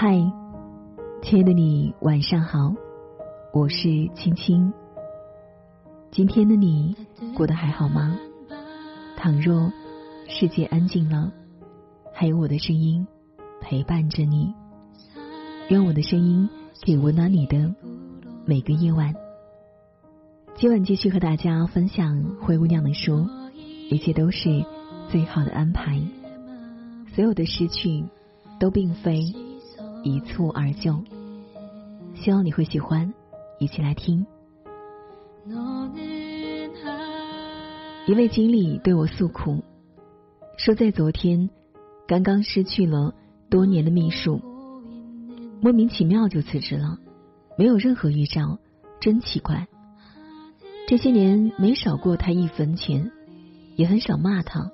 嗨，亲爱的你，晚上好，我是青青。今天的你过得还好吗？倘若世界安静了，还有我的声音陪伴着你，愿我的声音可以温暖你的每个夜晚。今晚继续和大家分享灰姑娘的书，一切都是最好的安排。所有的失去都并非一蹴而就，希望你会喜欢，一起来听。一位经理对我诉苦，说在昨天刚刚失去了多年的秘书，莫名其妙就辞职了，没有任何预兆，真奇怪。这些年没少过他一分钱，也很少骂他，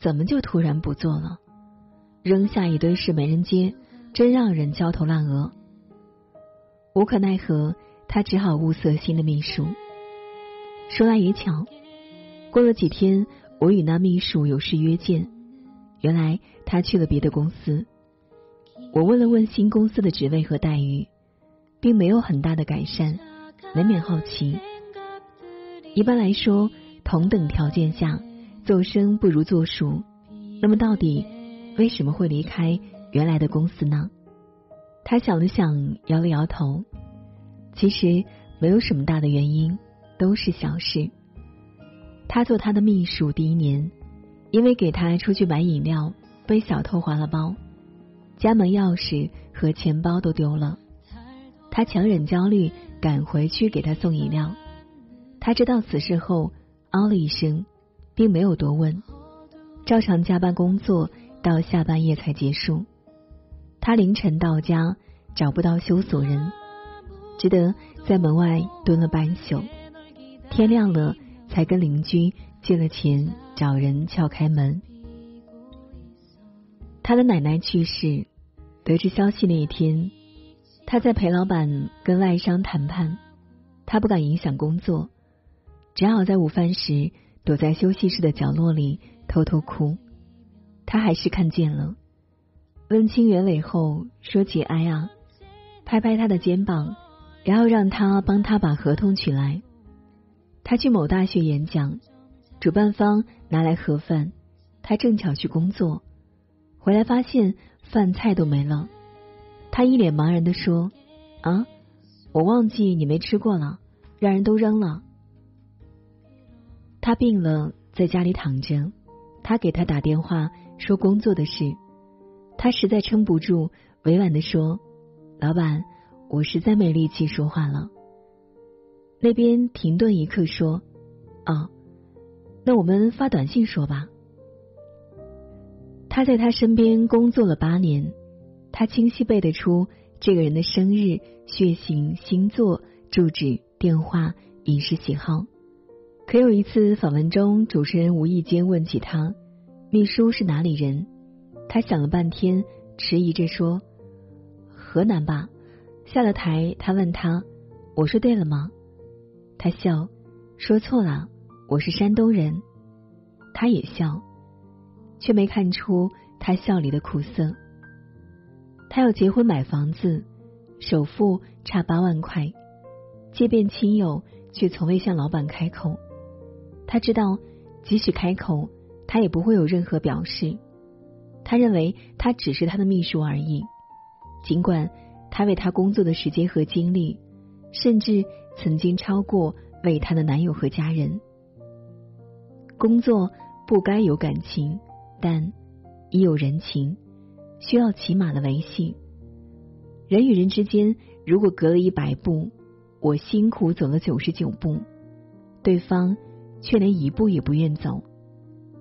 怎么就突然不做了？扔下一堆事没人接，真让人焦头烂额。无可奈何，他只好物色新的秘书。说来也巧，过了几天，我与那秘书有事约见，原来他去了别的公司。我问了问新公司的职位和待遇，并没有很大的改善，难免好奇。一般来说，同等条件下，做生不如做熟。那么，到底为什么会离开原来的公司呢？他想了想，摇了摇头。其实没有什么大的原因，都是小事。他做他的秘书第一年，因为给他出去买饮料被小偷划了包，家门钥匙和钱包都丢了。他强忍焦虑赶回去给他送饮料。他知道此事后，嗷了一声，并没有多问，照常加班工作到下半夜才结束。他凌晨到家，找不到修锁人，只得在门外蹲了半宿。天亮了，才跟邻居借了钱，找人撬开门。他的奶奶去世，得知消息那一天，他在陪老板跟外商谈判，他不敢影响工作。只好在午饭时躲在休息室的角落里偷偷哭。他还是看见了，问清原委后说：“节哀啊！”拍拍他的肩膀，然后让他帮他把合同取来。他去某大学演讲，主办方拿来盒饭，他正巧去工作，回来发现饭菜都没了。他一脸茫然的说：“啊，我忘记你没吃过了，让人都扔了。”他病了，在家里躺着。他给他打电话说工作的事，他实在撑不住，委婉的说：“老板，我实在没力气说话了。”那边停顿一刻，说：“哦，那我们发短信说吧。”他在他身边工作了八年，他清晰背得出这个人的生日、血型、星座、住址、电话、饮食喜好。可有一次访问中，主持人无意间问起他，秘书是哪里人？他想了半天，迟疑着说：“河南吧。”下了台，他问他：“我说对了吗？”他笑，说错了，我是山东人。他也笑，却没看出他笑里的苦涩。他要结婚买房子，首付差八万块，借遍亲友，却从未向老板开口。他知道，即使开口，他也不会有任何表示。他认为他只是他的秘书而已，尽管他为他工作的时间和精力，甚至曾经超过为他的男友和家人。工作不该有感情，但已有人情，需要起码的维系。人与人之间，如果隔了一百步，我辛苦走了九十九步，对方。却连一步也不愿走，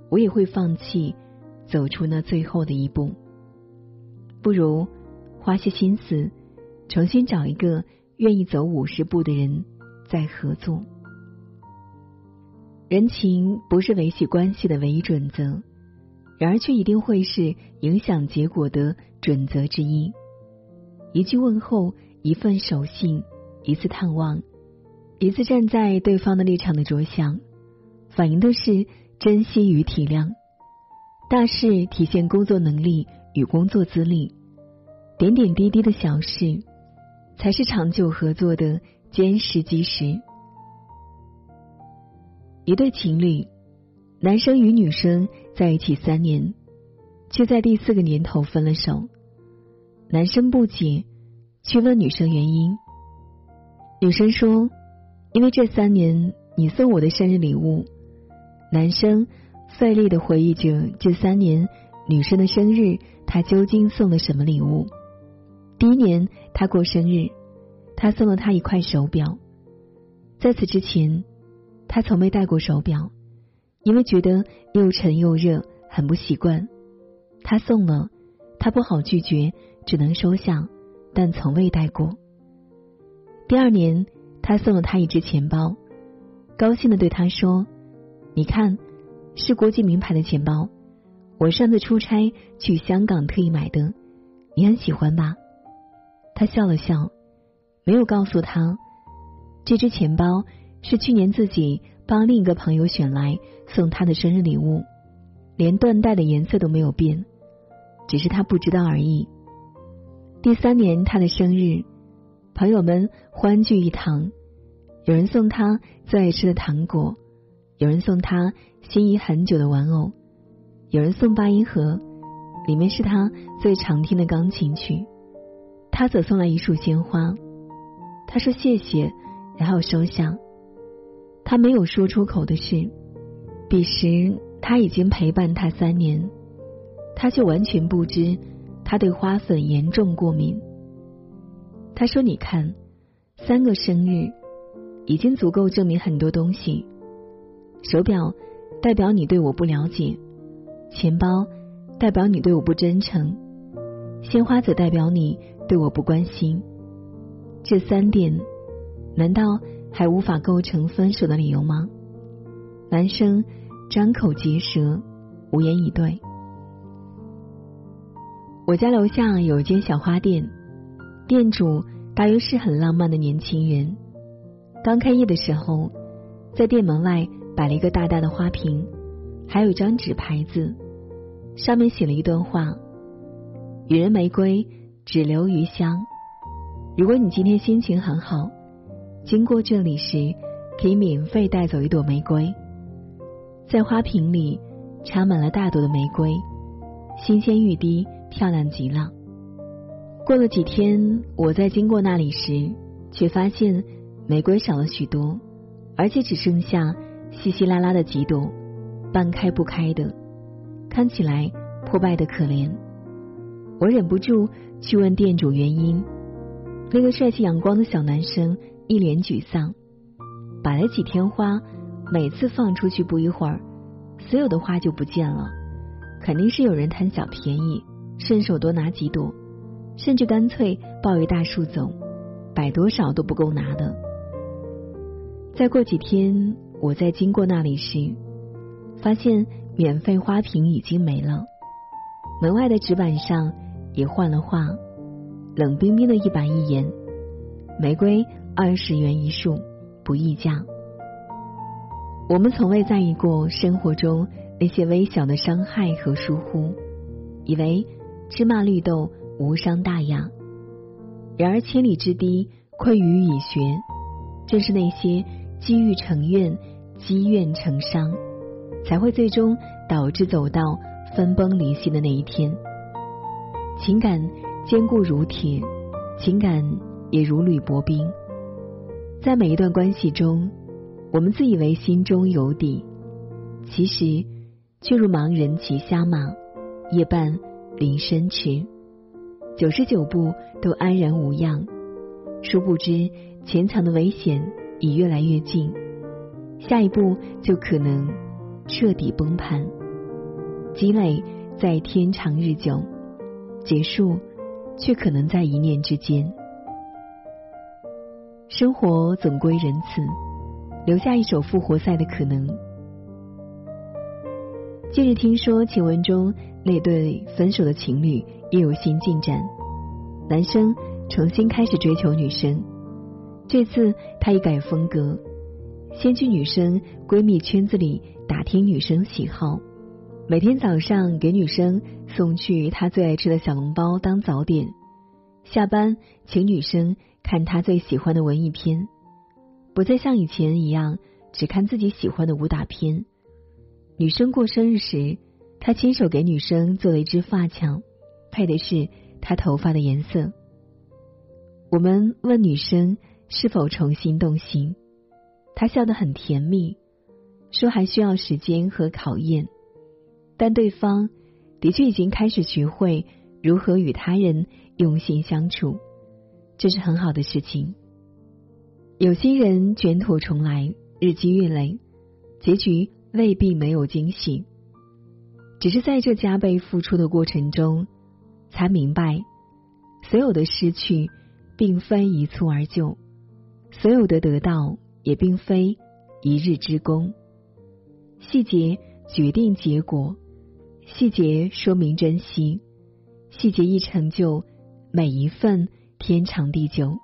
我也会放弃走出那最后的一步。不如花些心思，重新找一个愿意走五十步的人再合作。人情不是维系关系的唯一准则，然而却一定会是影响结果的准则之一。一句问候，一份守信，一次探望，一次站在对方的立场的着想。反映的是珍惜与体谅，大事体现工作能力与工作资历，点点滴滴的小事，才是长久合作的坚实基石。一对情侣，男生与女生在一起三年，却在第四个年头分了手。男生不解，去问女生原因。女生说：“因为这三年你送我的生日礼物。”男生费力的回忆着这三年女生的生日，他究竟送了什么礼物？第一年他过生日，他送了她一块手表。在此之前，他从没戴过手表，因为觉得又沉又热，很不习惯。他送了，他不好拒绝，只能收下，但从未戴过。第二年，他送了他一只钱包，高兴的对他说：“你看，是国际名牌的钱包，我上次出差去香港特意买的，你很喜欢吧？”他笑了笑，没有告诉他，这只钱包是去年自己帮另一个朋友选来送他的生日礼物，连缎带的颜色都没有变，只是他不知道而已。第三年他的生日。朋友们欢聚一堂，有人送他最爱吃的糖果，有人送他心仪很久的玩偶，有人送八音盒，里面是他最常听的钢琴曲。他则送来一束鲜花，他说谢谢，然后收下。他没有说出口的是，彼时他已经陪伴他三年，他却完全不知他对花粉严重过敏。他说：“你看，三个生日已经足够证明很多东西。手表代表你对我不了解，钱包代表你对我不真诚，鲜花则代表你对我不关心。这三点难道还无法构成分手的理由吗？”男生张口结舌，无言以对。我家楼下有一间小花店。店主大约是很浪漫的年轻人。刚开业的时候，在店门外摆了一个大大的花瓶，还有一张纸牌子，上面写了一段话：“予人玫瑰，只留余香。如果你今天心情很好，经过这里时，可以免费带走一朵玫瑰。”在花瓶里插满了大朵的玫瑰，新鲜欲滴，漂亮极了。过了几天，我在经过那里时，却发现玫瑰少了许多，而且只剩下稀稀拉拉的几朵，半开不开的，看起来破败的可怜。我忍不住去问店主原因。那个帅气阳光的小男生一脸沮丧。摆了几天花，每次放出去不一会儿，所有的花就不见了，肯定是有人贪小便宜，顺手多拿几朵。甚至干脆抱一大束走，摆多少都不够拿的。再过几天，我在经过那里时，发现免费花瓶已经没了，门外的纸板上也换了画，冷冰冰的一板一眼，玫瑰二十元一束，不议价。我们从未在意过生活中那些微小的伤害和疏忽，以为芝麻绿豆。无伤大雅，然而千里之堤溃于蚁穴，正是那些积郁成怨、积怨成伤，才会最终导致走到分崩离析的那一天。情感坚固如铁，情感也如履薄冰。在每一段关系中，我们自以为心中有底，其实却如盲人骑瞎马，夜半临深池。九十九步都安然无恙，殊不知潜藏的危险已越来越近，下一步就可能彻底崩盘。积累在天长日久，结束却可能在一念之间。生活总归仁慈，留下一手复活赛的可能。近日听说晴文中那对分手的情侣。也有新进展，男生重新开始追求女生，这次他已改风格，先去女生闺蜜圈子里打听女生喜好，每天早上给女生送去她最爱吃的小笼包当早点，下班请女生看她最喜欢的文艺片，不再像以前一样只看自己喜欢的武打片。女生过生日时，他亲手给女生做了一支发卡，配的是她头发的颜色。我们问女生是否重新动心，他笑得很甜蜜，说还需要时间和考验，但对方的确已经开始学会如何与他人用心相处，这是很好的事情。有些人卷土重来，日积月累，结局。未必没有惊喜，只是在这加倍付出的过程中，才明白，所有的失去并非一蹴而就，所有的得到也并非一日之功。细节决定结果，细节说明珍惜，细节一成就，每一份天长地久。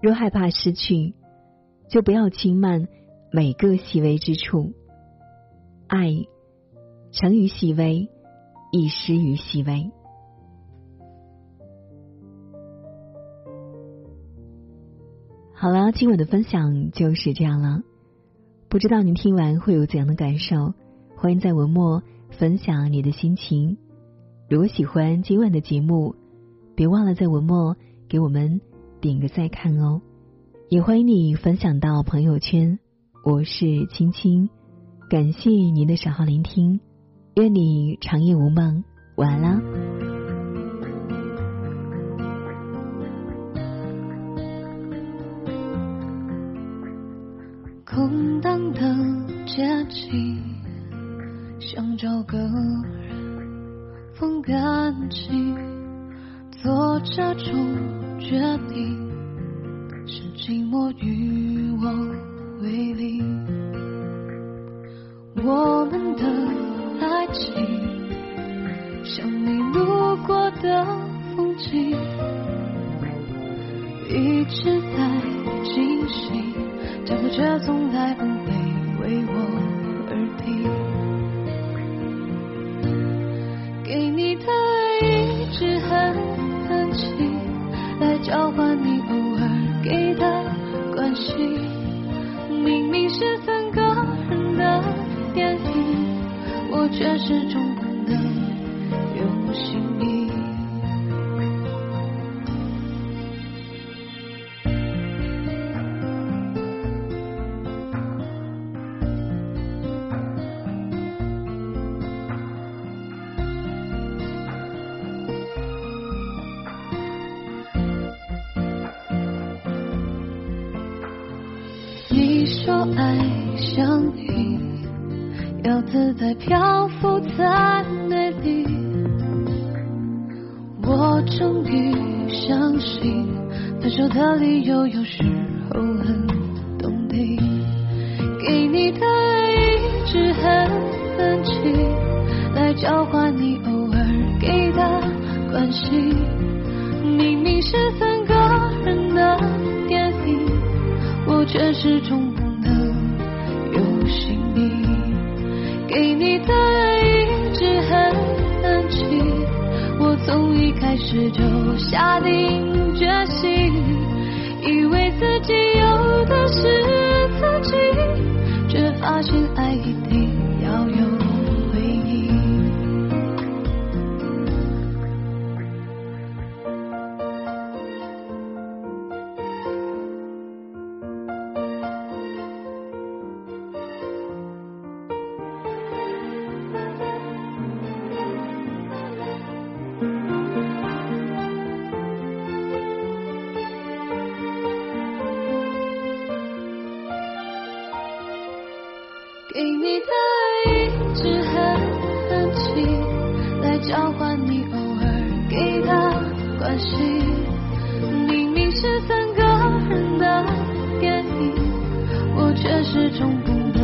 若害怕失去，就不要轻慢每个细微之处。爱成于细微，亦失于细微。好了，今晚的分享就是这样了。不知道您听完会有怎样的感受？欢迎在文末分享你的心情。如果喜欢今晚的节目，别忘了在文末给我们点个再看哦。也欢迎你分享到朋友圈。我是青青。感谢您的守候聆听，愿你长夜无梦，晚安啦。的街景，想找个人分干净，做这种决定，是寂寞与我为邻。我们的爱情，像你路过的风景，一直在进行，脚步却从来不会为我而停。给你的爱一直很很轻，来交换你偶尔给的关心，明明是三个人的。电影，我却始终不能用心要自在漂浮在内里，我终于相信，分手的理由有时候很动听。给你的爱一直很冷清，来交换你偶尔给的关心。明明是三个人的电影，我却始终不。从一开始就下定决心，以为自己有的是自己，却发现爱已可惜。明明是三个人的电影，我却始终不能